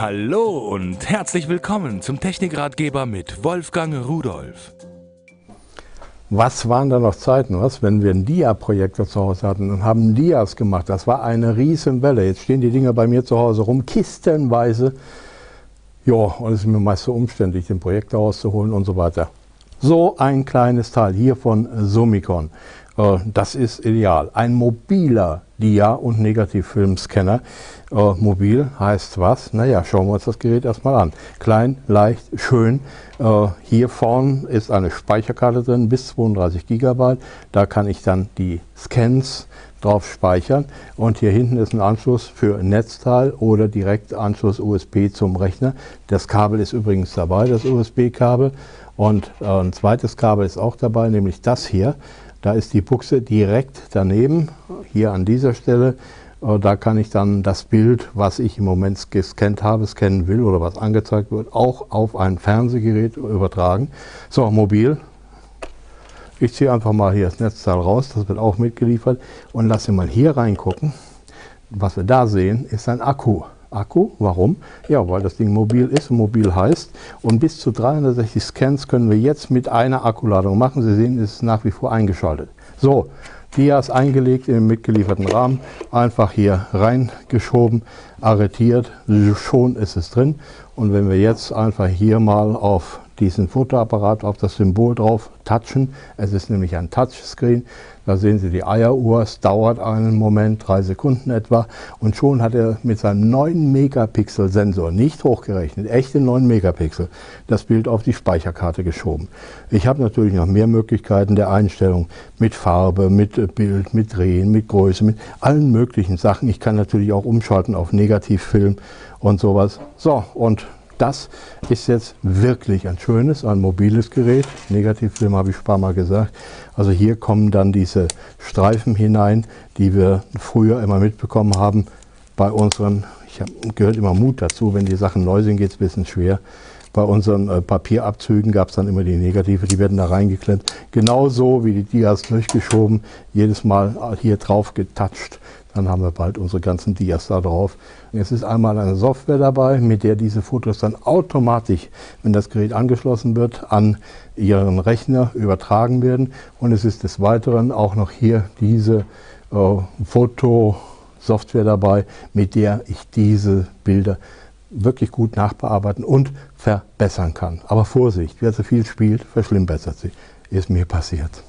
Hallo und herzlich willkommen zum Technikratgeber mit Wolfgang Rudolf. Was waren da noch Zeiten, was, wenn wir einen Dia-Projektor zu Hause hatten und haben Dias gemacht. Das war eine Riesenwelle. Jetzt stehen die Dinger bei mir zu Hause rum, kistenweise. Ja, und es ist mir meist so umständlich, den Projektor rauszuholen und so weiter. So ein kleines Teil hier von Summicon. Äh, das ist ideal. Ein mobiler Dia- und Negativfilmscanner. Äh, mobil heißt was? Naja, schauen wir uns das Gerät erstmal an. Klein, leicht, schön. Äh, hier vorne ist eine Speicherkarte drin, bis 32 GB. Da kann ich dann die Scans drauf speichern. Und hier hinten ist ein Anschluss für Netzteil oder direkt Anschluss USB zum Rechner. Das Kabel ist übrigens dabei, das USB-Kabel. Und äh, ein zweites Kabel ist auch dabei, nämlich das hier. Da ist die Buchse direkt daneben, hier an dieser Stelle. Äh, da kann ich dann das Bild, was ich im Moment gescannt habe, scannen will oder was angezeigt wird, auch auf ein Fernsehgerät übertragen. So, mobil. Ich ziehe einfach mal hier das Netzteil raus, das wird auch mitgeliefert und lasse mal hier reingucken. Was wir da sehen, ist ein Akku. Akku. Warum? Ja, weil das Ding mobil ist, mobil heißt. Und bis zu 360 Scans können wir jetzt mit einer Akkuladung machen. Sie sehen, es ist nach wie vor eingeschaltet. So, Dias eingelegt in den mitgelieferten Rahmen, einfach hier reingeschoben, arretiert, schon ist es drin. Und wenn wir jetzt einfach hier mal auf diesen Fotoapparat auf das Symbol drauf touchen. Es ist nämlich ein Touchscreen. Da sehen Sie die Eieruhr. Es dauert einen Moment, drei Sekunden etwa. Und schon hat er mit seinem 9 Megapixel Sensor, nicht hochgerechnet, echte 9 Megapixel, das Bild auf die Speicherkarte geschoben. Ich habe natürlich noch mehr Möglichkeiten der Einstellung mit Farbe, mit Bild, mit Drehen, mit Größe, mit allen möglichen Sachen. Ich kann natürlich auch umschalten auf Negativfilm und sowas. So, und das ist jetzt wirklich ein schönes, ein mobiles Gerät. Negativfilm habe ich paar Mal gesagt. Also hier kommen dann diese Streifen hinein, die wir früher immer mitbekommen haben bei unseren, ich habe gehört immer Mut dazu, wenn die Sachen neu sind, geht es ein bisschen schwer. Bei unseren äh, Papierabzügen gab es dann immer die Negative, die werden da reingeklemmt. Genauso wie die Dias durchgeschoben, jedes Mal hier drauf getoucht dann haben wir bald unsere ganzen Dias da drauf. Es ist einmal eine Software dabei, mit der diese Fotos dann automatisch, wenn das Gerät angeschlossen wird, an Ihren Rechner übertragen werden. Und es ist des Weiteren auch noch hier diese äh, Fotosoftware dabei, mit der ich diese Bilder wirklich gut nachbearbeiten und verbessern kann. Aber Vorsicht, wer zu viel spielt, verschlimmbessert sie. Ist mir passiert.